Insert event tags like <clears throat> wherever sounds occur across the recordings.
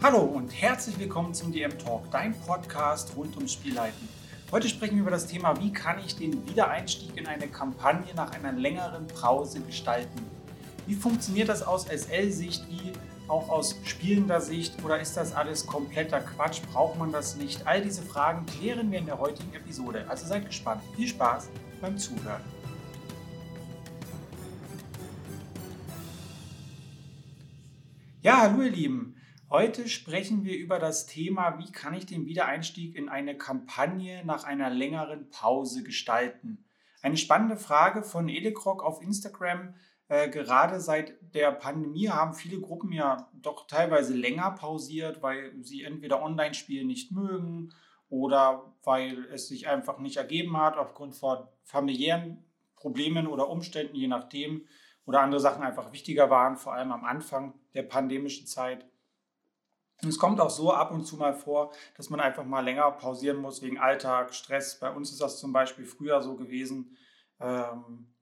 Hallo und herzlich willkommen zum DM Talk, dein Podcast rund ums Spielleiten. Heute sprechen wir über das Thema, wie kann ich den Wiedereinstieg in eine Kampagne nach einer längeren Pause gestalten. Wie funktioniert das aus SL-Sicht, wie auch aus spielender Sicht oder ist das alles kompletter Quatsch? Braucht man das nicht? All diese Fragen klären wir in der heutigen Episode. Also seid gespannt. Viel Spaß beim Zuhören. Ja, hallo ihr Lieben. Heute sprechen wir über das Thema, wie kann ich den Wiedereinstieg in eine Kampagne nach einer längeren Pause gestalten. Eine spannende Frage von Edekrog auf Instagram. Äh, gerade seit der Pandemie haben viele Gruppen ja doch teilweise länger pausiert, weil sie entweder Online-Spiele nicht mögen oder weil es sich einfach nicht ergeben hat aufgrund von familiären Problemen oder Umständen, je nachdem, oder andere Sachen einfach wichtiger waren, vor allem am Anfang der pandemischen Zeit. Und es kommt auch so ab und zu mal vor, dass man einfach mal länger pausieren muss wegen Alltag, Stress. Bei uns ist das zum Beispiel früher so gewesen. Ähm,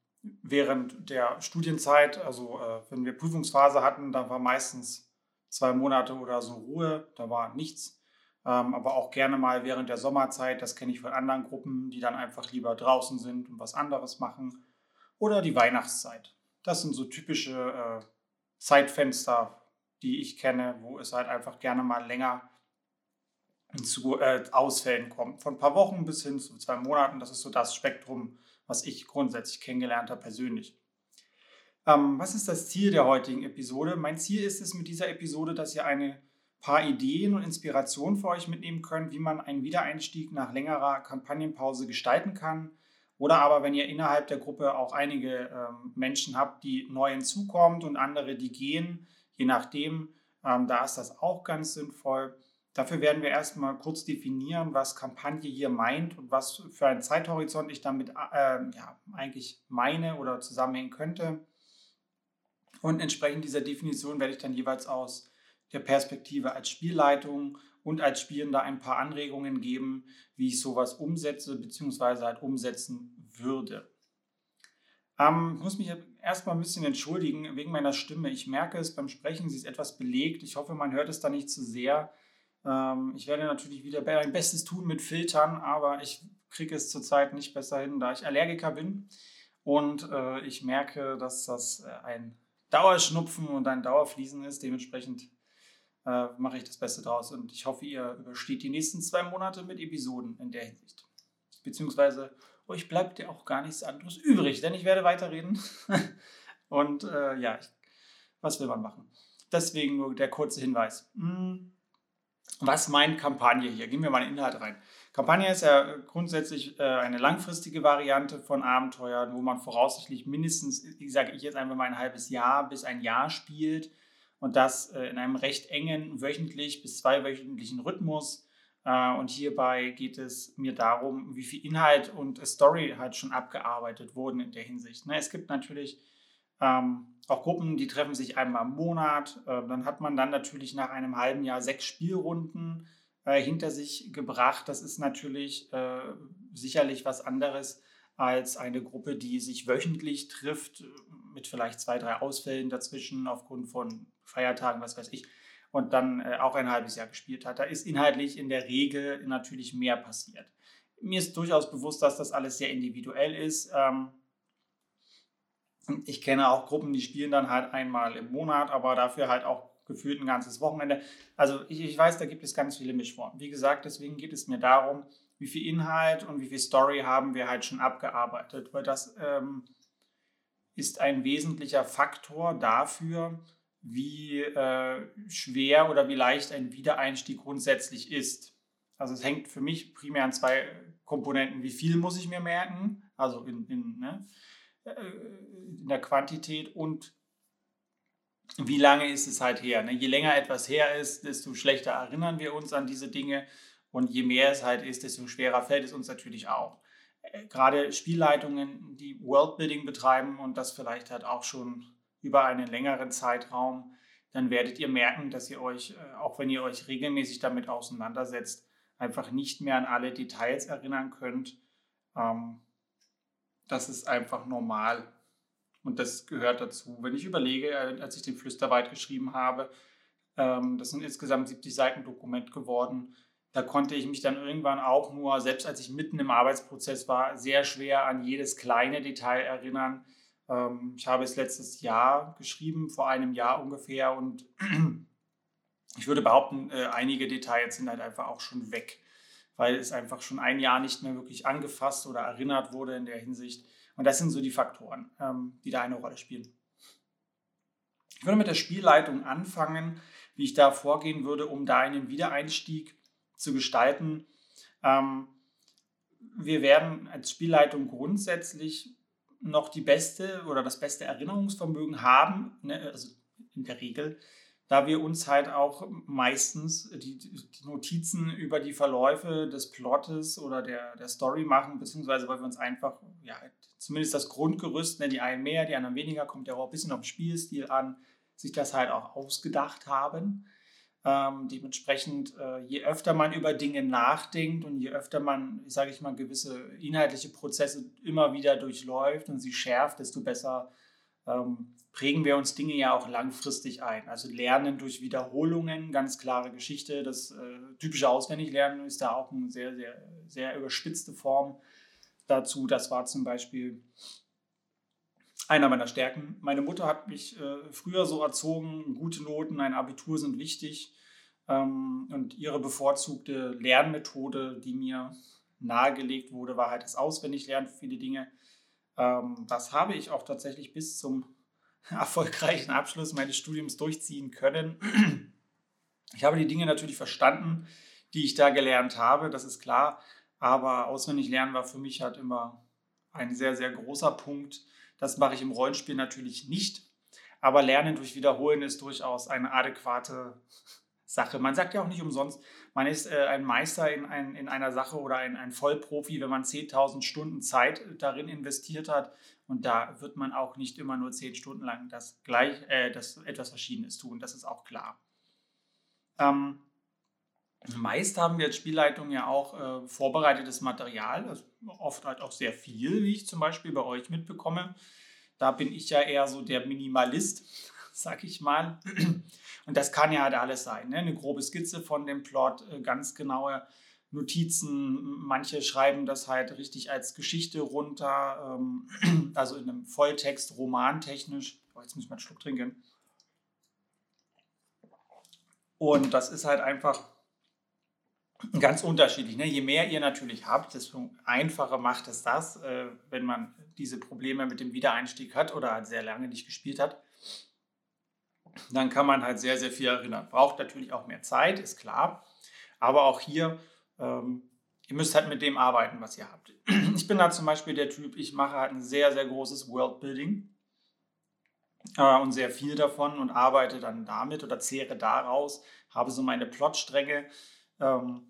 während der Studienzeit, also äh, wenn wir Prüfungsphase hatten, da war meistens zwei Monate oder so Ruhe, da war nichts. Ähm, aber auch gerne mal während der Sommerzeit, das kenne ich von anderen Gruppen, die dann einfach lieber draußen sind und was anderes machen. Oder die Weihnachtszeit. Das sind so typische äh, Zeitfenster, die ich kenne, wo es halt einfach gerne mal länger zu äh, Ausfällen kommt. Von ein paar Wochen bis hin zu zwei Monaten, das ist so das Spektrum, was ich grundsätzlich kennengelernt habe persönlich. Ähm, was ist das Ziel der heutigen Episode? Mein Ziel ist es mit dieser Episode, dass ihr eine paar Ideen und Inspirationen für euch mitnehmen könnt, wie man einen Wiedereinstieg nach längerer Kampagnenpause gestalten kann. Oder aber, wenn ihr innerhalb der Gruppe auch einige ähm, Menschen habt, die neu hinzukommt und andere, die gehen, je nachdem, ähm, da ist das auch ganz sinnvoll. Dafür werden wir erstmal kurz definieren, was Kampagne hier meint und was für einen Zeithorizont ich damit äh, ja, eigentlich meine oder zusammenhängen könnte. Und entsprechend dieser Definition werde ich dann jeweils aus der Perspektive als Spielleitung und als Spielender ein paar Anregungen geben, wie ich sowas umsetze bzw. halt umsetzen würde. Ähm, ich muss mich erstmal ein bisschen entschuldigen wegen meiner Stimme. Ich merke es beim Sprechen, sie ist etwas belegt. Ich hoffe, man hört es da nicht zu sehr. Ähm, ich werde natürlich wieder mein Bestes tun mit Filtern, aber ich kriege es zurzeit nicht besser hin, da ich Allergiker bin. Und äh, ich merke, dass das äh, ein Dauerschnupfen und ein Dauerfließen ist. Dementsprechend äh, mache ich das Beste draus. Und ich hoffe, ihr übersteht die nächsten zwei Monate mit Episoden in der Hinsicht. Beziehungsweise euch bleibt ja auch gar nichts anderes übrig, denn ich werde weiterreden. <laughs> Und äh, ja, ich, was will man machen? Deswegen nur der kurze Hinweis. Hm, was meint Kampagne hier? Gehen wir mal in den Inhalt rein. Kampagne ist ja grundsätzlich äh, eine langfristige Variante von Abenteuern, wo man voraussichtlich mindestens, wie sage ich jetzt einfach mal ein halbes Jahr bis ein Jahr spielt und das äh, in einem recht engen wöchentlich bis zweiwöchentlichen Rhythmus und hierbei geht es mir darum, wie viel Inhalt und Story halt schon abgearbeitet wurden in der Hinsicht. Ne, es gibt natürlich ähm, auch Gruppen, die treffen sich einmal im Monat. Äh, dann hat man dann natürlich nach einem halben Jahr sechs Spielrunden äh, hinter sich gebracht. Das ist natürlich sicherlich was anderes als eine Gruppe, die sich wöchentlich trifft, mit vielleicht zwei, drei Ausfällen dazwischen aufgrund von Feiertagen, was weiß ich und dann äh, auch ein halbes Jahr gespielt hat. Da ist inhaltlich in der Regel natürlich mehr passiert. Mir ist durchaus bewusst, dass das alles sehr individuell ist. Ähm, ich kenne auch Gruppen, die spielen dann halt einmal im Monat, aber dafür halt auch gefühlt ein ganzes Wochenende. Also ich, ich weiß, da gibt es ganz viele Mischformen. Wie gesagt, deswegen geht es mir darum, wie viel Inhalt und wie viel Story haben wir halt schon abgearbeitet, weil das ähm, ist ein wesentlicher Faktor dafür, wie äh, schwer oder wie leicht ein Wiedereinstieg grundsätzlich ist. Also es hängt für mich primär an zwei Komponenten. Wie viel muss ich mir merken, also in, in, ne, äh, in der Quantität und wie lange ist es halt her. Ne? Je länger etwas her ist, desto schlechter erinnern wir uns an diese Dinge und je mehr es halt ist, desto schwerer fällt es uns natürlich auch. Äh, gerade Spielleitungen, die Worldbuilding betreiben und das vielleicht halt auch schon über einen längeren Zeitraum, dann werdet ihr merken, dass ihr euch, äh, auch wenn ihr euch regelmäßig damit auseinandersetzt, einfach nicht mehr an alle Details erinnern könnt. Ähm, das ist einfach normal und das gehört dazu. Wenn ich überlege, äh, als ich den Flüsterwald geschrieben habe, Ähm, das sind insgesamt 70 Seiten Dokument geworden. Da konnte ich mich dann irgendwann auch nur, selbst als ich mitten im Arbeitsprozess war, sehr schwer an jedes kleine Detail erinnern. Ähm, ich habe es letztes Jahr geschrieben, vor einem Jahr ungefähr, und <clears throat> ich würde behaupten, äh, einige Details sind halt einfach auch schon weg, weil es einfach schon ein Jahr nicht mehr wirklich angefasst oder erinnert wurde in der Hinsicht. Und das sind so die Faktoren, ähm, die da eine Rolle spielen. Ich würde mit der Spielleitung anfangen, wie ich da vorgehen würde, um da einen Wiedereinstieg zu gestalten. Ähm, wir werden als Spielleitung grundsätzlich noch die beste oder das beste Erinnerungsvermögen haben, ne, also in der Regel, da wir uns halt auch meistens die, die, Notizen über die Verläufe des Plottes oder der, der Story machen, beziehungsweise weil wir uns einfach, ja, zumindest das Grundgerüst, ne, die einen mehr, die anderen weniger, kommt ja auch ein bisschen auf den Spielstil an, sich das halt auch ausgedacht haben. Ähm, dementsprechend, äh, je öfter man über Dinge nachdenkt und je öfter man, sage ich mal, gewisse inhaltliche Prozesse immer wieder durchläuft und sie schärft, desto besser ähm, prägen wir uns Dinge ja auch langfristig ein. Also Lernen durch Wiederholungen, ganz klare Geschichte. Das äh, typische Auswendiglernen ist da auch eine sehr, sehr, sehr überspitzte Form dazu. Das war zum Beispiel einer meiner Stärken. Meine Mutter hat mich äh, früher so erzogen, gute Noten, ein Abitur sind wichtig. Ähm, und ihre bevorzugte Lernmethode, die mir nahegelegt wurde, war halt das Auswendiglernen für viele Dinge. Ähm, das habe ich auch tatsächlich bis zum <laughs> erfolgreichen Abschluss meines Studiums durchziehen können. <clears throat> Ich habe die Dinge natürlich verstanden, die ich da gelernt habe, das ist klar. Aber auswendig lernen war für mich halt immer ein sehr, sehr großer Punkt. Das mache ich im Rollenspiel natürlich nicht. Aber Lernen durch Wiederholen ist durchaus eine adäquate Sache. Man sagt ja auch nicht umsonst, man ist äh, ein Meister in, ein, in einer Sache oder ein, ein Vollprofi, wenn man 10.000 Stunden Zeit darin investiert hat. Und da wird man auch nicht immer nur 10 Stunden lang das, gleich, äh, das etwas Verschiedenes tun. Das ist auch klar. Ähm, meist haben wir als Spielleitung ja auch äh, vorbereitetes Material, also oft halt auch sehr viel, wie ich zum Beispiel bei euch mitbekomme. Da bin ich ja eher so der Minimalist, <laughs> sag ich mal. Und das kann ja halt alles sein. Ne? Eine grobe Skizze von dem Plot, äh, ganz genaue Notizen. Manche schreiben das halt richtig als Geschichte runter, ähm, <clears throat> also in einem Volltext, romantechnisch. Oh, jetzt muss ich mal einen Schluck trinken. Und das ist halt einfach ganz unterschiedlich. Ne? Je mehr ihr natürlich habt, desto einfacher macht es das, äh, wenn man diese Probleme mit dem Wiedereinstieg hat oder halt sehr lange nicht gespielt hat dann kann man halt sehr, sehr viel erinnern. Braucht natürlich auch mehr Zeit, ist klar. Aber auch hier, ähm, ihr müsst halt mit dem arbeiten, was ihr habt. Ich bin da zum Beispiel der Typ, ich mache halt ein sehr, sehr großes Worldbuilding äh, und sehr viel davon und arbeite dann damit oder zehre daraus, habe so meine Plotstränge, ähm,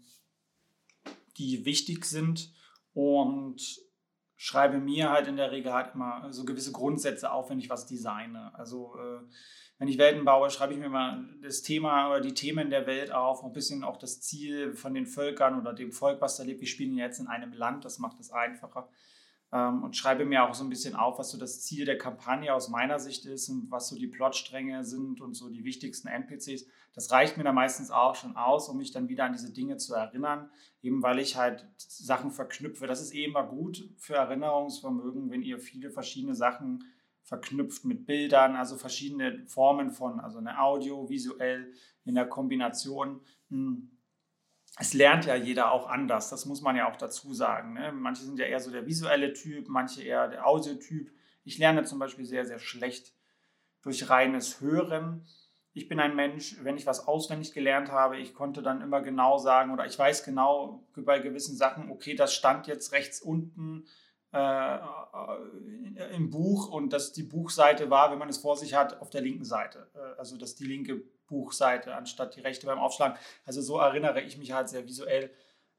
die wichtig sind und schreibe mir halt in der Regel halt immer so gewisse Grundsätze auf, wenn ich was designe. Also äh, wenn ich Welten baue, schreibe ich mir mal das Thema oder die Themen der Welt auf, ein bisschen auch das Ziel von den Völkern oder dem Volk, was da lebt. Wir spielen jetzt in einem Land, das macht es einfacher. Ähm, und schreibe mir auch so ein bisschen auf, was so das Ziel der Kampagne aus meiner Sicht ist und was so die Plotstränge sind und so die wichtigsten NPCs. Das reicht mir dann meistens auch schon aus, um mich dann wieder an diese Dinge zu erinnern, eben weil ich halt Sachen verknüpfe. Das ist eh immer gut für Erinnerungsvermögen, wenn ihr viele verschiedene Sachen verknüpft mit Bildern, also verschiedene Formen von, also eine Audio, visuell, in der Kombination. Hm. Es lernt ja jeder auch anders, das muss man ja auch dazu sagen. Ne? Manche sind ja eher so der visuelle Typ, manche eher der Audiotyp. Ich lerne zum Beispiel sehr, sehr schlecht durch reines Hören. Ich bin ein Mensch, wenn ich was auswendig gelernt habe, ich konnte dann immer genau sagen oder ich weiß genau bei gewissen Sachen, okay, das stand jetzt rechts unten äh, im Buch und dass die Buchseite war, wenn man es vor sich hat, auf der linken Seite. Äh, also dass die linke Buchseite anstatt die rechte beim Aufschlagen. Also so erinnere ich mich halt sehr visuell.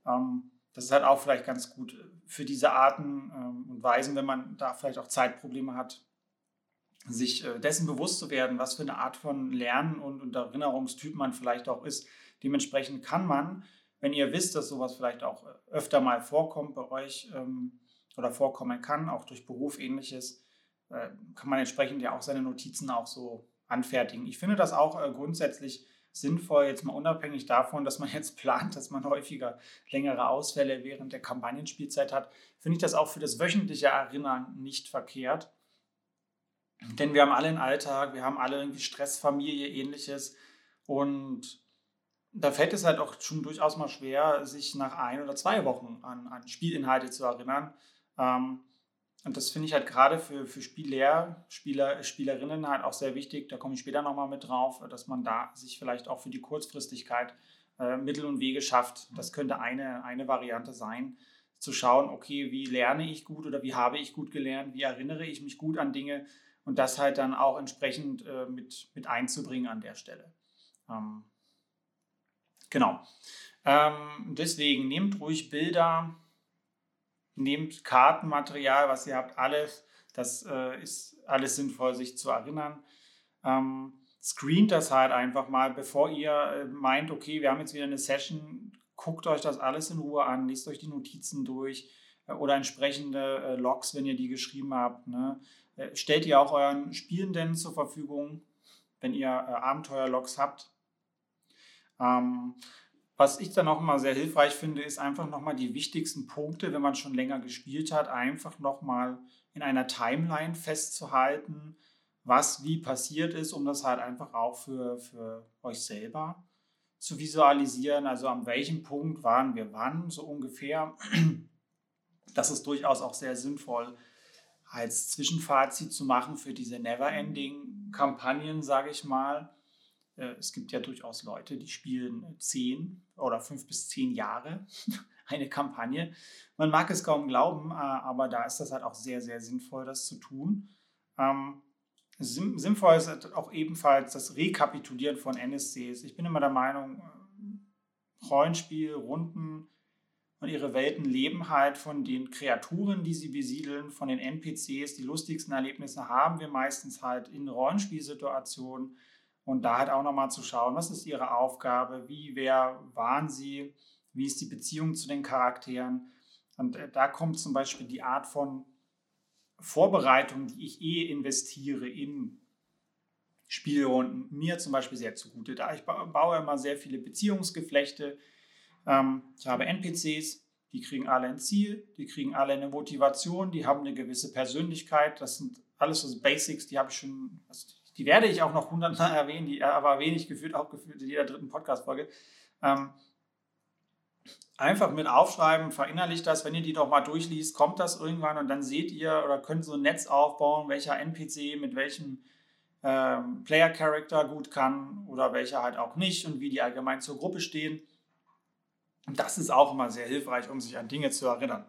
Ähm, das ist halt auch vielleicht ganz gut für diese Arten ähm, und Weisen, wenn man da vielleicht auch Zeitprobleme hat, sich äh, dessen bewusst zu werden, was für eine Art von Lernen und, Erinnerungstyp man vielleicht auch ist. Dementsprechend kann man, wenn ihr wisst, dass sowas vielleicht auch öfter mal vorkommt bei euch, ähm, oder vorkommen kann, auch durch Beruf ähnliches, äh, kann man entsprechend ja auch seine Notizen auch so anfertigen. Ich finde das auch äh, grundsätzlich sinnvoll, jetzt mal unabhängig davon, dass man <laughs> jetzt plant, dass man häufiger längere Ausfälle während der Kampagnenspielzeit hat, finde ich das auch für das wöchentliche Erinnern nicht verkehrt. Denn wir haben alle einen Alltag, wir haben alle irgendwie Stress, Familie, ähnliches. Und da fällt es halt auch schon durchaus mal schwer, sich nach ein oder zwei Wochen an, an Spielinhalte zu erinnern. Ähm, und das finde ich halt gerade für, für Spieler, Spieler, Spielerinnen halt auch sehr wichtig. Da komme ich später nochmal mit drauf, dass man da sich vielleicht auch für die Kurzfristigkeit äh, Mittel und Wege schafft. Das könnte eine, eine Variante sein, zu schauen, okay, wie lerne ich gut oder wie habe ich gut gelernt, wie erinnere ich mich gut an Dinge und das halt dann auch entsprechend äh, mit, mit einzubringen an der Stelle. Ähm, genau. Ähm, deswegen nehmt ruhig Bilder, nehmt Kartenmaterial, was ihr habt, alles. Das äh, ist alles sinnvoll, sich zu erinnern. Ähm, screent das halt einfach mal, bevor ihr äh, meint, okay, wir haben jetzt wieder eine Session, guckt euch das alles in Ruhe an, lest euch die Notizen durch äh, oder entsprechende äh, Logs, wenn ihr die geschrieben habt. Ne? Äh, stellt ihr auch euren Spielenden zur Verfügung, wenn ihr äh, Abenteuerlogs habt. Ähm, was ich dann auch immer sehr hilfreich finde, ist einfach nochmal die wichtigsten Punkte, wenn man schon länger gespielt hat, einfach nochmal in einer Timeline festzuhalten, was wie passiert ist, um das halt einfach auch für, für euch selber zu visualisieren. Also an welchem Punkt waren wir wann, so ungefähr. <clears throat> Das ist durchaus auch sehr sinnvoll als Zwischenfazit zu machen für diese Never-Ending-Kampagnen, sage ich mal es gibt ja durchaus Leute, die spielen zehn oder fünf bis zehn Jahre <laughs> eine Kampagne. Man mag es kaum glauben, äh, aber da ist das halt auch sehr, sehr sinnvoll, das zu tun. Ähm, sinnvoll ist auch ebenfalls das Rekapitulieren von NSCs. Ich bin immer der Meinung, äh, Rollenspiel, Runden und ihre Welten leben halt von den Kreaturen, die sie besiedeln, von den NPCs. Die lustigsten Erlebnisse haben wir meistens halt in Rollenspielsituationen und da halt auch nochmal zu schauen, was ist ihre Aufgabe, wie, wer waren sie, wie ist die Beziehung zu den Charakteren. Und äh, da kommt zum Beispiel die Art von Vorbereitung, die ich eh investiere in Spielrunden, mir zum Beispiel sehr zugute. Da ich baue immer sehr viele Beziehungsgeflechte. Ähm, ich habe NPCs, die kriegen alle ein Ziel, die kriegen alle eine Motivation, die haben eine gewisse Persönlichkeit. Das sind alles so Basics, die habe ich schon, also die werde ich auch noch hundertmal <laughs> erwähnen, die aber wenig gefühlt, auch gefühlt in jeder dritten Podcast-Folge. Ähm, einfach mit aufschreiben, verinnerlicht das, wenn ihr die doch mal durchliest, kommt das irgendwann und dann seht ihr oder könnt so ein Netz aufbauen, welcher NPC mit welchem ähm, Player-Character gut kann oder welcher halt auch nicht und wie die allgemein zur Gruppe stehen. Und das ist auch immer sehr hilfreich, um sich an Dinge zu erinnern.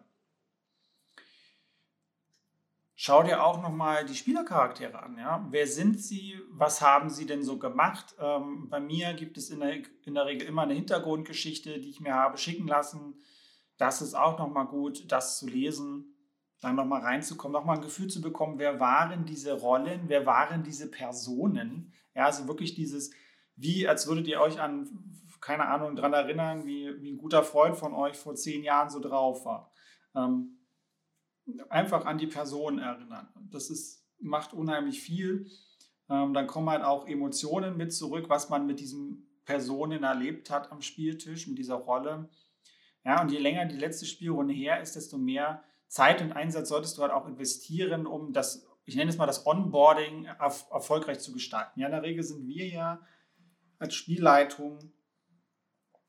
Schau dir auch nochmal die Spielercharaktere an. Ja? Wer sind sie? Was haben sie denn so gemacht? Ähm, bei mir gibt es in der, in der Regel immer eine Hintergrundgeschichte, die ich mir habe schicken lassen. Das ist auch nochmal gut, das zu lesen, dann nochmal reinzukommen, nochmal ein Gefühl zu bekommen, wer waren diese Rollen, wer waren diese Personen. Ja, also wirklich dieses, wie als würdet ihr euch an, keine Ahnung, daran erinnern, wie, wie ein guter Freund von euch vor zehn Jahren so drauf war. Ähm, einfach an die Person erinnern. Das ist, macht unheimlich viel. Ähm, dann kommen halt auch Emotionen mit zurück, was man mit diesen Personen erlebt hat am Spieltisch, mit dieser Rolle. Ja, und je länger die letzte Spielrunde her ist, desto mehr Zeit und Einsatz solltest du halt auch investieren, um das, ich nenne es mal das Onboarding erfolgreich zu gestalten. Ja, in der Regel sind wir ja als Spielleitung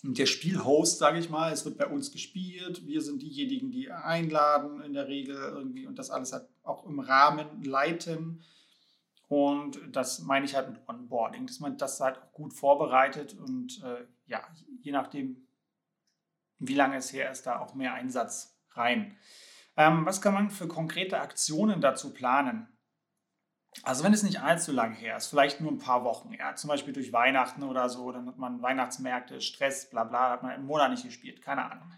der Spielhost, sage ich mal, es wird bei uns gespielt. Wir sind diejenigen, die einladen in der Regel irgendwie und das alles halt auch im Rahmen leiten. Und das meine ich halt mit Onboarding, dass man das halt auch gut vorbereitet und äh, ja, je nachdem, wie lange es her ist, da auch mehr Einsatz rein. Ähm, was kann man für konkrete Aktionen dazu planen? Also wenn es nicht allzu lang her ist, vielleicht nur ein paar Wochen, ja, zum Beispiel durch Weihnachten oder so, dann hat man Weihnachtsmärkte, Stress, bla bla, hat man einen Monat nicht gespielt, keine Ahnung.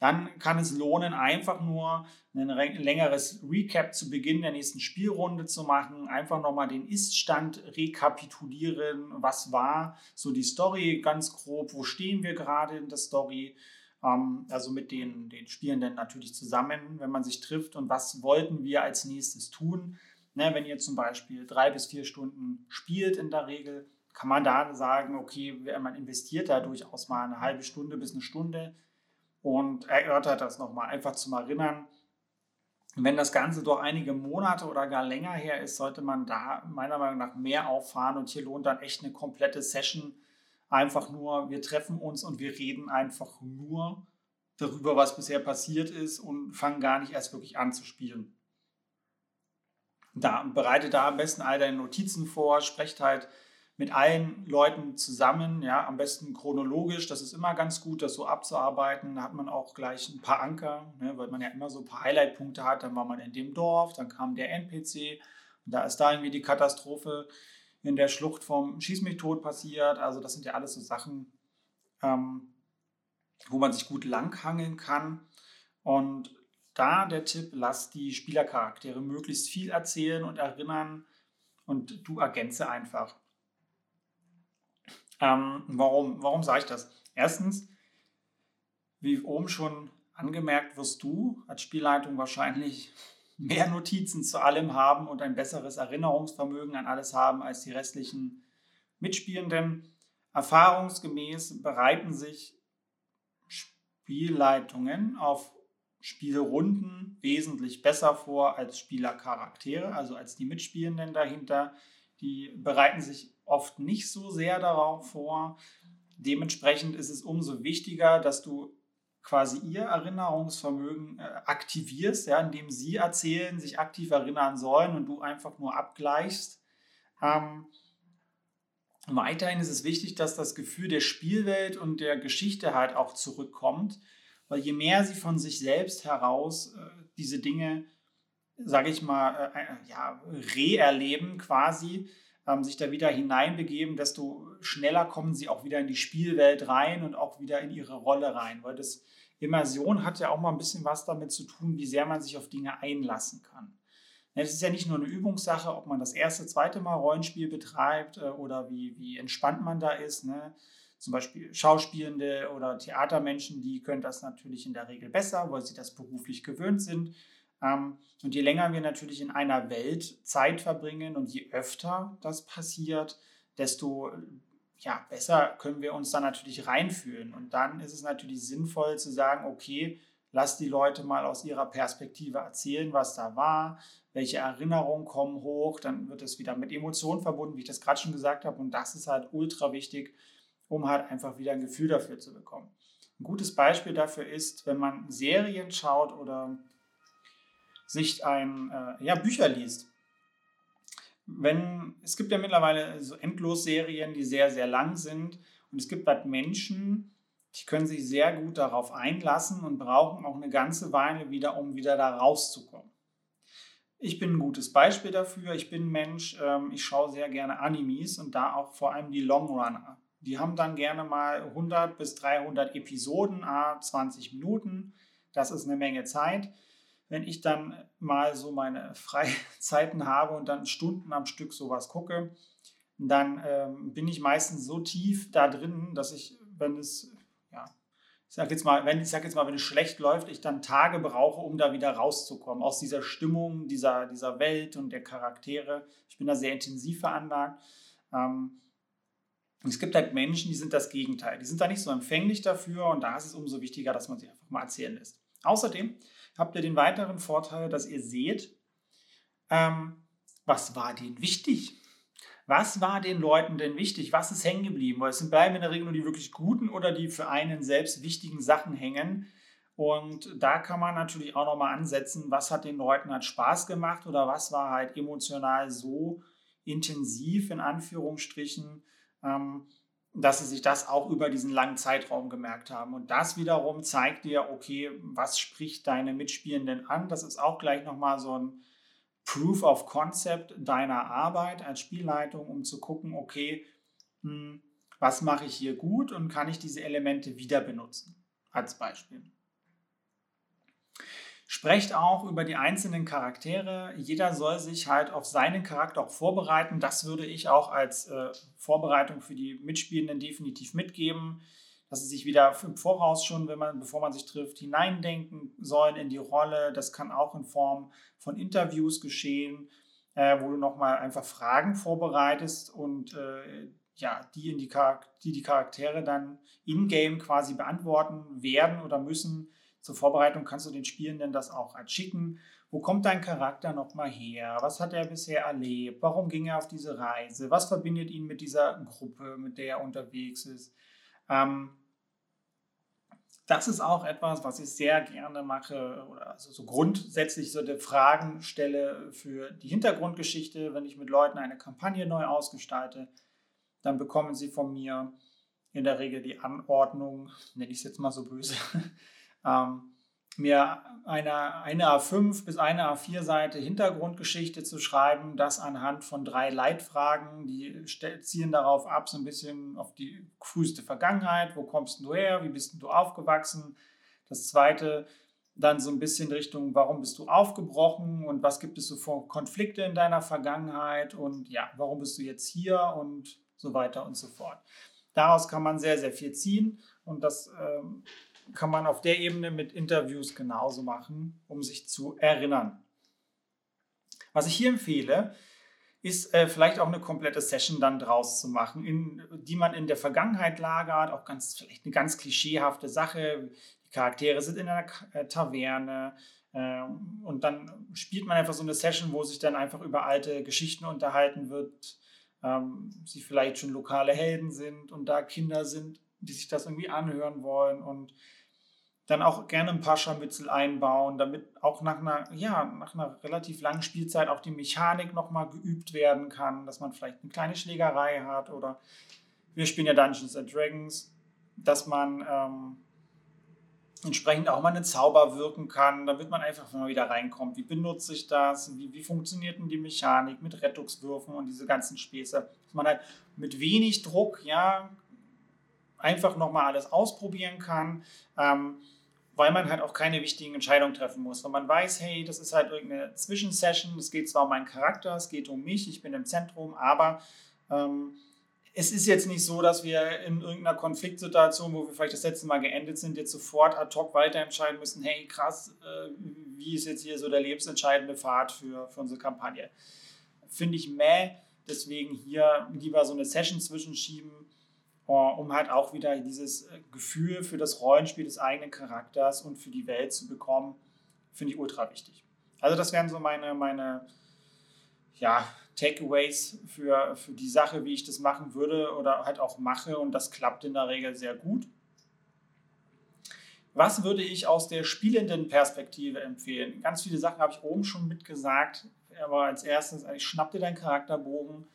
Dann kann es lohnen, einfach nur ein längeres Recap zu Beginn der nächsten Spielrunde zu machen, einfach nochmal den Ist-Stand rekapitulieren, was war so die Story ganz grob, wo stehen wir gerade in der Story, ähm, also mit den, den Spielenden natürlich zusammen, wenn man sich trifft und was wollten wir als nächstes tun Ne, wenn ihr zum Beispiel drei bis vier Stunden spielt in der Regel, kann man da sagen, okay, man investiert da durchaus mal eine halbe Stunde bis eine Stunde und erörtert das nochmal, einfach zum Erinnern. Wenn das Ganze doch einige Monate oder gar länger her ist, sollte man da meiner Meinung nach mehr auffahren und hier lohnt dann echt eine komplette Session. Einfach nur, wir treffen uns und wir reden einfach nur darüber, was bisher passiert ist und fangen gar nicht erst wirklich an zu spielen. Da, bereitet da am besten all deine Notizen vor, sprecht halt mit allen Leuten zusammen, ja, am besten chronologisch. Das ist immer ganz gut, das so abzuarbeiten. Da hat man auch gleich ein paar Anker, ne, weil man ja immer so ein paar Highlight-Punkte hat. Dann war man in dem Dorf, dann kam der NPC und da ist da irgendwie die Katastrophe in der Schlucht vom Schieß mich tot passiert. Also das sind ja alles so Sachen, ähm, wo man sich gut langhangeln kann. Und da der Tipp, lass die Spielercharaktere möglichst viel erzählen und erinnern und du ergänze einfach. Ähm, warum warum sage ich das? Erstens, wie oben schon angemerkt, wirst du als Spielleitung wahrscheinlich <laughs> mehr Notizen zu allem haben und ein besseres Erinnerungsvermögen an alles haben als die restlichen Mitspielenden. Erfahrungsgemäß bereiten sich Spielleitungen auf Spielrunden wesentlich besser vor als Spielercharaktere, also als die Mitspielenden dahinter. Die bereiten sich oft nicht so sehr darauf vor. Dementsprechend ist es umso wichtiger, dass du quasi ihr Erinnerungsvermögen äh, aktivierst, ja, indem sie erzählen, sich aktiv erinnern sollen und du einfach nur abgleichst. Ähm, weiterhin ist es wichtig, dass das Gefühl der Spielwelt und der Geschichte halt auch zurückkommt weil je mehr sie von sich selbst heraus äh, diese Dinge, sage ich mal, äh, äh, ja, re-erleben quasi, ähm, sich da wieder hineinbegeben, desto schneller kommen sie auch wieder in die Spielwelt rein und auch wieder in ihre Rolle rein. Weil das Immersion hat ja auch mal ein bisschen was damit zu tun, wie sehr man sich auf Dinge einlassen kann. Es ist ja nicht nur eine Übungssache, ob man das erste, zweite Mal Rollenspiel betreibt äh, oder wie, wie entspannt man da ist. Ne? Zum Beispiel Schauspielende oder Theatermenschen, die können das natürlich in der Regel besser, weil sie das beruflich gewöhnt sind. Ähm, und je länger wir natürlich in einer Welt Zeit verbringen und je öfter das passiert, desto ja, besser können wir uns da natürlich reinfühlen. Und dann ist es natürlich sinnvoll zu sagen, okay, lass die Leute mal aus ihrer Perspektive erzählen, was da war, welche Erinnerungen kommen hoch, dann wird es wieder mit Emotionen verbunden, wie ich das gerade schon gesagt habe. Und das ist halt ultra wichtig, um halt einfach wieder ein Gefühl dafür zu bekommen. Ein gutes Beispiel dafür ist, wenn man Serien schaut oder sich ein, äh, ja, Bücher liest. Wenn, es gibt ja mittlerweile so Endlos-Serien, die sehr, sehr lang sind. Und es gibt halt Menschen, die können sich sehr gut darauf einlassen und brauchen auch eine ganze Weile wieder, um wieder da rauszukommen. Ich bin ein gutes Beispiel dafür. Ich bin ein Mensch, ähm, ich schaue sehr gerne Animes und da auch vor allem die Longrunner. Die haben dann gerne mal 100 bis 300 Episoden, a 20 Minuten. Das ist eine Menge Zeit. Wenn ich dann mal so meine <laughs> Freizeiten habe und dann Stunden am Stück sowas gucke, dann ähm, bin ich meistens so tief da drin, dass ich, wenn es, ja, ich sag jetzt mal, wenn ich sag jetzt mal, wenn es schlecht läuft, ich dann Tage brauche, um da wieder rauszukommen aus dieser Stimmung, dieser, dieser Welt und der Charaktere. Ich bin da sehr intensiv veranlagt. Ähm, und es gibt halt Menschen, die sind das Gegenteil. Die sind da nicht so empfänglich dafür und da ist es umso wichtiger, dass man sie einfach mal erzählen lässt. Außerdem habt ihr den weiteren Vorteil, dass ihr seht, ähm, was war denen wichtig? Was war den Leuten denn wichtig? Was ist hängen geblieben? Weil es sind bleiben in der Regel nur die wirklich guten oder die für einen selbst wichtigen Sachen hängen. Und da kann man natürlich auch nochmal ansetzen, was hat den Leuten halt Spaß gemacht oder was war halt emotional so intensiv in Anführungsstrichen, dass sie sich das auch über diesen langen Zeitraum gemerkt haben. Und das wiederum zeigt dir, okay, was spricht deine Mitspielenden an? Das ist auch gleich nochmal so ein Proof of Concept deiner Arbeit als Spielleitung, um zu gucken, okay, hm, was mache ich hier gut und kann ich diese Elemente wieder benutzen, als Beispiel. Sprecht auch über die einzelnen Charaktere. Jeder soll sich halt auf seinen Charakter auch vorbereiten. Das würde ich auch als äh, Vorbereitung für die Mitspielenden definitiv mitgeben, dass sie sich wieder im Voraus schon, wenn man, bevor man sich trifft, hineindenken sollen in die Rolle. Das kann auch in Form von Interviews geschehen. äh, wo du nochmal einfach Fragen vorbereitest und äh, ja, die, in die, die die Charaktere dann in-game quasi beantworten werden oder müssen. Zur Vorbereitung kannst du den Spielenden das auch schicken. Wo kommt dein Charakter nochmal her? Was hat er bisher erlebt? Warum ging er auf diese Reise? Was verbindet ihn mit dieser Gruppe, mit der er unterwegs ist? Ähm, das ist auch etwas, was ich sehr gerne mache oder also so grundsätzlich so die Fragen stelle für die Hintergrundgeschichte, wenn ich mit Leuten eine Kampagne neu ausgestalte dann bekommen sie von mir in der Regel die Anordnung, nenne ich es jetzt mal so böse, <laughs> ähm, mir eine, eine A5 bis eine A4 Seite Hintergrundgeschichte zu schreiben, das anhand von drei Leitfragen, die zielen darauf ab, so ein bisschen auf die früheste Vergangenheit, wo kommst du her, wie bist du aufgewachsen. Das zweite, dann so ein bisschen Richtung, warum bist du aufgebrochen und was gibt es so für Konflikte in deiner Vergangenheit? Und ja, warum bist du jetzt hier? Und so weiter und so fort. Daraus kann man sehr, sehr viel ziehen. Und das ähm, kann man auf der Ebene mit Interviews genauso machen, um sich zu erinnern. Was ich hier empfehle, ist äh, vielleicht auch eine komplette Session dann draus zu machen, in, die man in der Vergangenheit lagert, auch ganz vielleicht eine ganz klischeehafte Sache. Die Charaktere sind in einer äh, Taverne äh, und dann spielt man einfach so eine Session, wo sich dann einfach über alte Geschichten unterhalten wird, ähm, sie vielleicht schon lokale Helden sind und da Kinder sind, die sich das irgendwie anhören wollen und dann auch gerne ein paar Scharmützel einbauen, damit auch nach einer, ja, nach einer relativ langen Spielzeit auch die Mechanik nochmal geübt werden kann, dass man vielleicht eine kleine Schlägerei hat oder wir spielen ja Dungeons and Dragons, dass man ähm, entsprechend auch mal einen Zauber wirken kann, damit man einfach mal wieder reinkommt. Wie benutze ich das? Wie, wie funktioniert denn die Mechanik mit Rettungswürfen und diese ganzen Späße? Dass man halt mit wenig Druck, ja, einfach nochmal alles ausprobieren kann, ähm, weil man halt auch keine wichtigen Entscheidungen treffen muss. Weil man weiß, hey, das ist halt irgendeine Zwischensession, es geht zwar um meinen Charakter, es geht um mich, ich bin im Zentrum, aber ähm, es ist jetzt nicht so, dass wir in irgendeiner Konfliktsituation, wo wir vielleicht das letzte Mal geendet sind, jetzt sofort ad hoc weiterentscheiden müssen, hey krass, äh, wie ist jetzt hier so der lebensentscheidende Pfad für, für unsere Kampagne. Finde ich meh, deswegen hier lieber so eine Session zwischenschieben, um halt auch wieder dieses äh, Gefühl für das Rollenspiel des eigenen Charakters und für die Welt zu bekommen, finde ich ultra wichtig. Also das wären so meine, meine ja, Takeaways für, für die Sache, wie ich das machen würde oder halt auch mache und das klappt in der Regel sehr gut. Was würde ich aus der spielenden Perspektive empfehlen? Ganz viele Sachen habe ich oben schon mitgesagt, aber als erstes, also schnapp dir deinen Charakterbogen,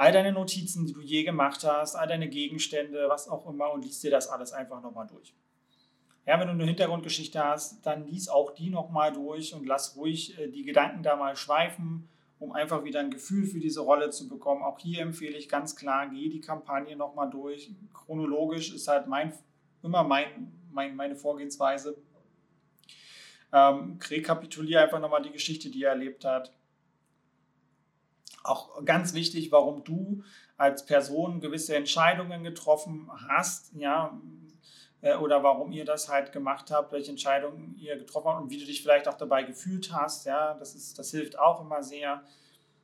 all deine Notizen, die du je gemacht hast, all deine Gegenstände, was auch immer und liest dir das alles einfach nochmal durch. Ja, wenn du eine Hintergrundgeschichte hast, dann lies auch die nochmal durch und lass ruhig äh, die Gedanken da mal schweifen um einfach wieder ein Gefühl für diese Rolle zu bekommen. Auch hier empfehle ich ganz klar, gehe die Kampagne nochmal durch. Chronologisch ist halt mein, immer mein, mein, meine Vorgehensweise. Ähm, rekapituliere einfach nochmal die Geschichte, die er erlebt hat. Auch ganz wichtig, warum du als Person gewisse Entscheidungen getroffen hast, ja, äh, oder warum ihr das halt gemacht habt, welche Entscheidungen ihr getroffen habt und wie du dich vielleicht auch dabei gefühlt hast. Ja, das, ist, das hilft auch immer sehr.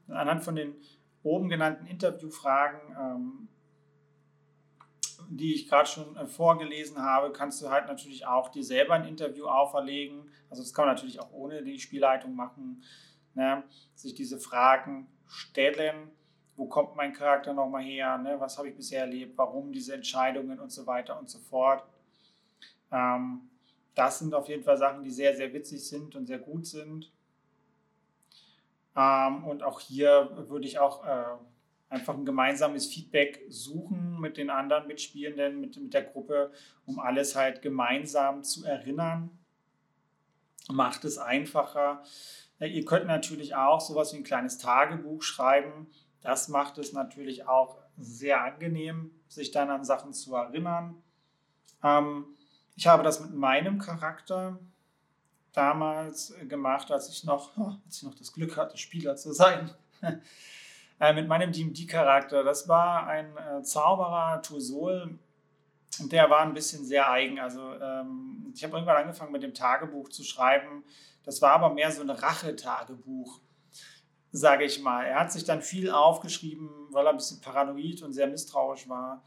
Anhand von den oben genannten Interviewfragen, ähm, die ich gerade schon äh, vorgelesen habe, kannst du halt natürlich auch dir selber ein Interview auferlegen. Also das kann man natürlich auch ohne die Spielleitung machen. Ne? Sich diese Fragen stellen wo kommt mein Charakter nochmal her, ne? was habe ich bisher erlebt, warum diese Entscheidungen und so weiter und so fort. Ähm, das sind auf jeden Fall Sachen, die sehr, sehr witzig sind und sehr gut sind. Ähm, und auch hier würde ich auch äh, einfach ein gemeinsames Feedback suchen mit den anderen Mitspielenden, mit, mit der Gruppe, um alles halt gemeinsam zu erinnern. Macht es einfacher. Äh, ihr könnt natürlich auch sowas wie ein kleines Tagebuch schreiben. Das macht es natürlich auch sehr angenehm, sich dann an Sachen zu erinnern. Ähm, ich habe das mit meinem Charakter damals gemacht, als ich noch, <laughs> als ich noch das Glück hatte, Spieler zu sein. <laughs> Äh, mit meinem D&D-Charakter. Das war ein äh, Zauberer, Tursol, der war ein bisschen sehr eigen. Also ähm, ich habe irgendwann angefangen mit dem Tagebuch zu schreiben. Das war aber mehr so ein Rachetagebuch. sage ich mal. Er hat sich dann viel aufgeschrieben, weil er ein bisschen paranoid und sehr misstrauisch war,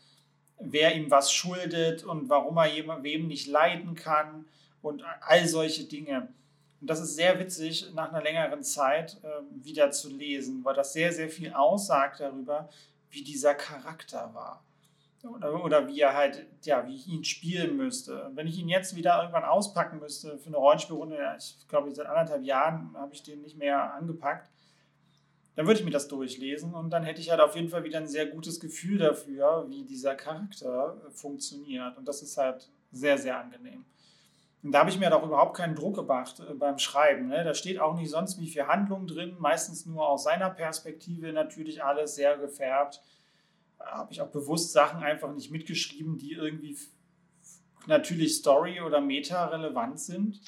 wer ihm was schuldet und warum er jemand, wem nicht leiden kann und all solche Dinge. Und das ist sehr witzig, nach einer längeren Zeit äh, wieder zu lesen, weil das sehr, sehr viel aussagt darüber, wie dieser Charakter war. Oder, oder wie er halt, ja, wie ich ihn spielen müsste. wenn ich ihn jetzt wieder irgendwann auspacken müsste für eine Rollenspielrunde, ja, ich glaube, seit anderthalb Jahren habe ich den nicht mehr angepackt, dann würde ich mir das durchlesen und dann hätte ich halt auf jeden Fall wieder ein sehr gutes Gefühl dafür, wie dieser Charakter funktioniert. Und das ist halt sehr, sehr angenehm. Und da habe ich mir halt auch überhaupt keinen Druck gemacht äh, beim Schreiben. Ne? Da steht auch nicht sonst wie viel Handlung drin, meistens nur aus seiner Perspektive natürlich alles sehr gefärbt. Da habe ich auch bewusst Sachen einfach nicht mitgeschrieben, die irgendwie natürlich Story- oder Meta-relevant sind.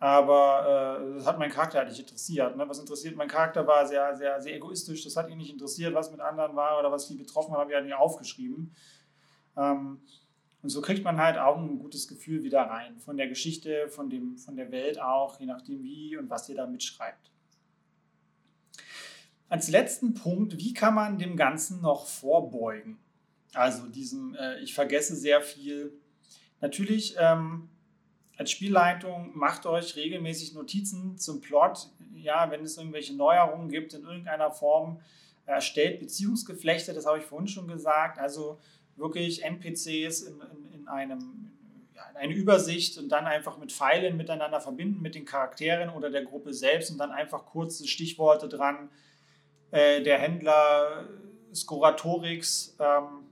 Aber äh, das hat meinen Charakter halt nicht interessiert. Ne? Was interessiert, mein Charakter war sehr, sehr, sehr egoistisch. Das hat ihn nicht interessiert, was mit anderen war oder was die betroffen hat, habe ich halt nicht aufgeschrieben. Ähm, und so kriegt man halt auch ein gutes Gefühl wieder rein. Von der Geschichte, von, dem, von der Welt auch, je nachdem wie und was ihr da mitschreibt. Als letzten Punkt, wie kann man dem Ganzen noch vorbeugen? Also diesem, äh, ich vergesse sehr viel. Natürlich ähm, als Spielleitung macht euch regelmäßig Notizen zum Plot. Ja, wenn es irgendwelche Neuerungen gibt in irgendeiner Form, erstellt Beziehungsgeflechte, das habe ich vorhin schon gesagt. Also wirklich NPCs in, in, in einem eine Übersicht und dann einfach mit Pfeilen miteinander verbinden mit den Charakteren oder der Gruppe selbst und dann einfach kurze Stichworte dran. Äh, der Händler Skoratorix ähm,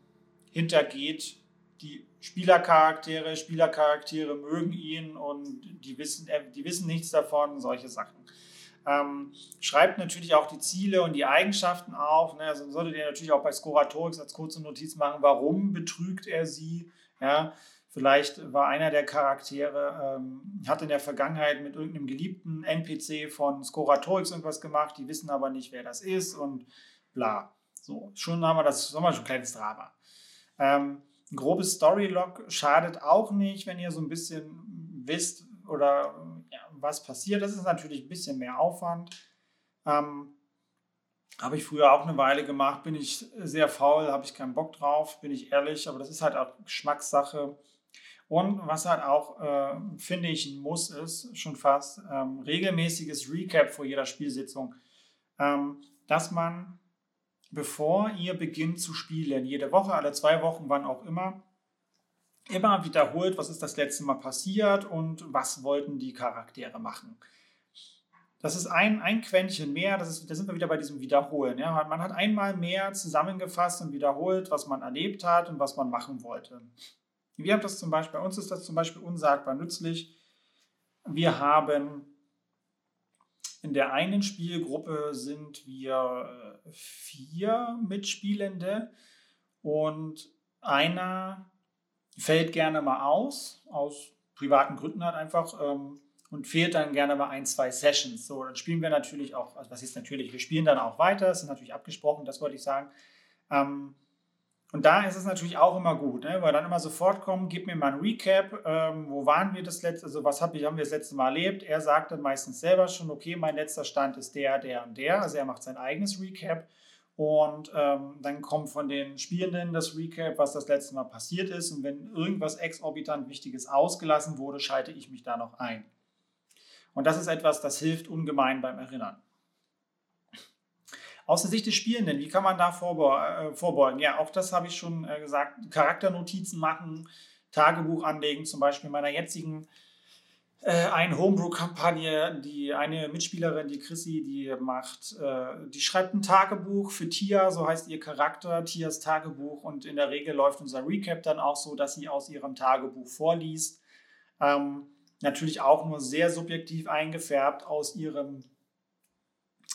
hintergeht die Spielercharaktere, Spielercharaktere mögen ihn und die wissen, äh, die wissen nichts davon, solche Sachen. Ähm, schreibt natürlich auch die Ziele und die Eigenschaften auf. Ne? Also solltet ihr natürlich auch bei Scoratorix als kurze Notiz machen, warum betrügt er sie. Ja? Vielleicht war einer der Charaktere, ähm, hat in der Vergangenheit mit irgendeinem geliebten NPC von Scoratorix irgendwas gemacht, die wissen aber nicht, wer das ist und bla. So, schon haben wir das, haben wir schon ein kleines Drama. Ähm, ein grobes Storylog schadet auch nicht, wenn ihr so ein bisschen wisst oder ja, was passiert. Das ist natürlich ein bisschen mehr Aufwand. Ähm, habe ich früher auch eine Weile gemacht, bin ich sehr faul, habe ich keinen Bock drauf, bin ich ehrlich, aber das ist halt auch Geschmackssache. Und was halt auch, äh, finde ich, ein Muss ist, schon fast, ähm, regelmäßiges Recap vor jeder Spielsitzung. Ähm, dass man bevor ihr beginnt zu spielen. Jede Woche, alle zwei Wochen, wann auch immer. Immer wiederholt, was ist das letzte Mal passiert und was wollten die Charaktere machen. Das ist ein, ein Quäntchen mehr, das ist, da sind wir wieder bei diesem Wiederholen. Ja? Man hat einmal mehr zusammengefasst und wiederholt, was man erlebt hat und was man machen wollte. Wir haben das zum Beispiel, bei uns ist das zum Beispiel unsagbar nützlich. Wir haben in der einen Spielgruppe sind wir äh, vier Mitspielende und einer fällt gerne mal aus, aus privaten Gründen halt einfach, ähm, und fehlt dann gerne mal ein, zwei Sessions. So, dann spielen wir natürlich auch, also was ist natürlich, wir spielen dann auch weiter, das ist natürlich abgesprochen, das wollte ich sagen. Ähm, und da ist es natürlich auch immer gut, ne? weil dann immer sofort kommen, gib mir mal ein Recap, ähm, wo waren wir das letzte, also was hab ich, haben wir das letzte Mal erlebt. Er sagt dann meistens selber schon, okay, mein letzter Stand ist der, der und der, also er macht sein eigenes Recap. Und ähm, dann kommt von den Spielenden das Recap, was das letzte Mal passiert ist. Und wenn irgendwas exorbitant Wichtiges ausgelassen wurde, schalte ich mich da noch ein. Und das ist etwas, das hilft ungemein beim Erinnern. Aus der Sicht des Spielenden, wie kann man da äh, vorbeugen? Ja, auch das habe ich schon äh, gesagt. Charakternotizen machen, Tagebuch anlegen, zum Beispiel meiner jetzigen äh, ein Homebrew-Kampagne, die eine Mitspielerin, die Chrissy, die macht, äh, die schreibt ein Tagebuch für Tia, so heißt ihr Charakter, Tias Tagebuch. Und in der Regel läuft unser Recap dann auch so, dass sie aus ihrem Tagebuch vorliest. Ähm, natürlich auch nur sehr subjektiv eingefärbt aus ihrem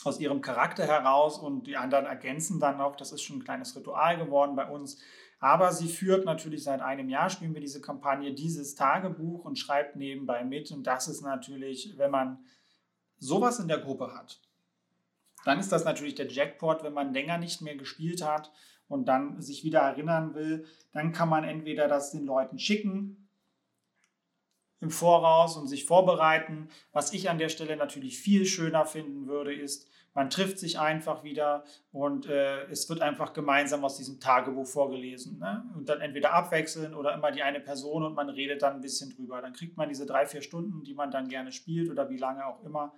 aus ihrem Charakter heraus und die anderen ergänzen dann noch. Das ist schon ein kleines Ritual geworden bei uns. Aber sie führt natürlich seit einem Jahr, spielen wir diese Kampagne, dieses Tagebuch und schreibt nebenbei mit. Und das ist natürlich, wenn man sowas in der Gruppe hat, dann ist das natürlich der Jackpot, wenn man länger nicht mehr gespielt hat und dann sich wieder erinnern will. Dann kann man entweder das den Leuten schicken im Voraus und sich vorbereiten. Was ich an der Stelle natürlich viel schöner finden würde, ist, Man trifft sich einfach wieder und äh, es wird einfach gemeinsam aus diesem Tagebuch vorgelesen. Ne? Und dann entweder abwechseln oder immer die eine Person und man redet dann ein bisschen drüber. Dann kriegt man diese drei, vier Stunden, die man dann gerne spielt oder wie lange auch immer,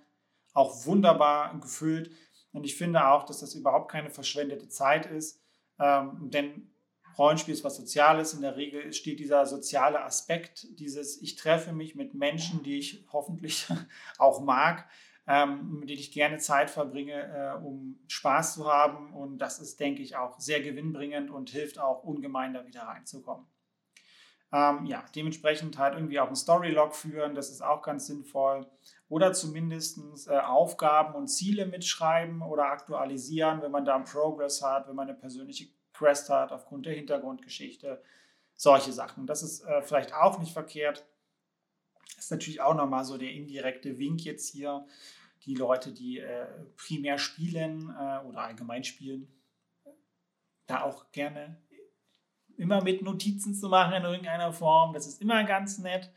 auch wunderbar gefüllt. Und ich finde auch, dass das überhaupt keine verschwendete Zeit ist, ähm, denn Rollenspiel ist was Soziales. In der Regel steht dieser soziale Aspekt, dieses Ich treffe mich mit Menschen, die ich hoffentlich <laughs> auch mag, ähm, mit denen ich gerne Zeit verbringe, äh, um Spaß zu haben. Und das ist, denke ich, auch sehr gewinnbringend und hilft auch ungemein, da wieder reinzukommen. Ähm, ja, dementsprechend halt irgendwie auch ein Storylog führen, das ist auch ganz sinnvoll. Oder zumindest äh, Aufgaben und Ziele mitschreiben oder aktualisieren, wenn man da einen Progress hat, wenn man eine persönliche Quest hat aufgrund der Hintergrundgeschichte. Solche Sachen. Das ist äh, vielleicht auch nicht verkehrt. Das ist natürlich auch nochmal so der indirekte Wink jetzt hier. Die Leute, die äh, primär spielen äh, oder allgemein spielen, da auch gerne immer mit Notizen zu machen in irgendeiner Form. Das ist immer ganz nett.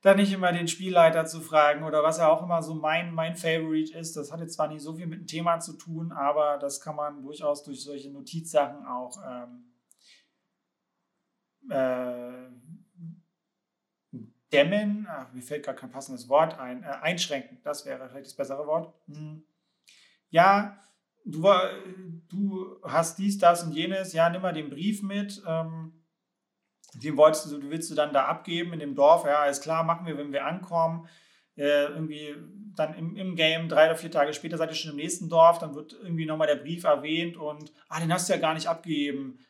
Da nicht immer den Spielleiter zu fragen oder was ja auch immer so mein, mein Favorite ist. Das hat jetzt zwar nicht so viel mit dem Thema zu tun, aber das kann man durchaus durch solche Notizsachen auch ähm, äh, dämmen, ach, mir fällt gar kein passendes Wort ein, äh, einschränken, das wäre vielleicht das bessere Wort. Hm. Ja, du, du hast dies, das und jenes, ja, nimm mal den Brief mit. Ähm, den wolltest du, willst du dann da abgeben in dem Dorf, ja, ist klar, machen wir, wenn wir ankommen. Äh, irgendwie dann im, im Game, drei oder vier Tage später seid ihr schon im nächsten Dorf, dann wird irgendwie nochmal der Brief erwähnt und, ah, den hast du ja gar nicht abgegeben.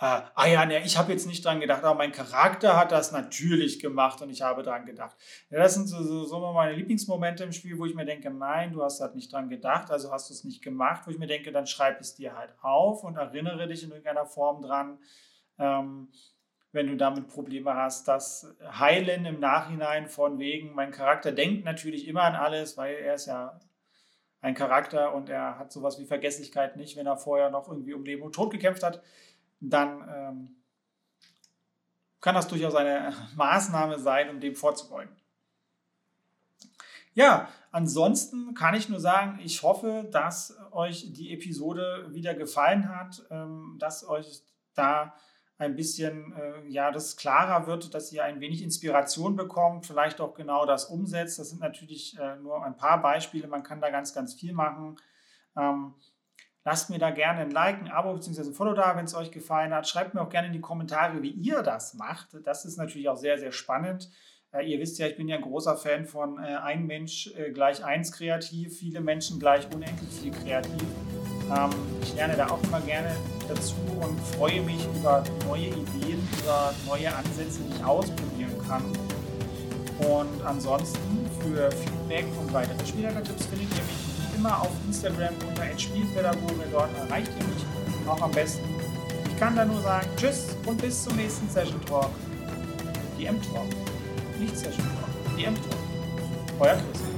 Äh, ah ja, ne, ich habe jetzt nicht dran gedacht, aber mein Charakter hat das natürlich gemacht und ich habe dran gedacht. Ja, das sind so, so, so meine Lieblingsmomente im Spiel, wo ich mir denke, nein, du hast halt nicht dran gedacht, also hast du es nicht gemacht, wo ich mir denke, dann schreib es dir halt auf und erinnere dich in irgendeiner Form dran. Ähm, wenn du damit Probleme hast. Das Heilen im Nachhinein von wegen, mein Charakter denkt natürlich immer an alles, weil er ist ja ein Charakter und er hat sowas wie Vergesslichkeit nicht, wenn er vorher noch irgendwie um Leben und Tod gekämpft hat, dann ähm, kann das durchaus eine <laughs> Maßnahme sein, um dem vorzubeugen. Ja, ansonsten kann ich nur sagen, ich hoffe, dass euch die Episode wieder gefallen hat, ähm, dass euch da ein bisschen, äh, ja, das klarer wird, dass ihr ein wenig Inspiration bekommt, vielleicht auch genau das umsetzt. Das sind natürlich äh, nur ein paar Beispiele, man kann da ganz, ganz viel machen. Ähm, lasst mir da gerne ein Like, ein Abo bzw. ein Follow da, wenn es euch gefallen hat. Schreibt mir auch gerne in die Kommentare, wie ihr das macht. Das ist natürlich auch sehr, sehr spannend. Äh, ihr wisst ja, ich bin ja ein großer Fan von äh, ein Mensch äh, gleich eins kreativ, viele Menschen gleich unendlich viel kreativ. Ähm, ich lerne da auch immer gerne dazu und freue mich über neue Ideen, über neue Ansätze, die ich ausprobieren kann. Und ansonsten für Feedback und weitere Spielleitertipps findet ihr mich immer auf Instagram unter Spielpädagoge. Dort erreicht ihr mich auch am besten. Ich kann da nur sagen Tschüss und bis zum nächsten Session Talk. Die M-Talk. Nicht Session Talk. Die M-Talk. Euer Chris.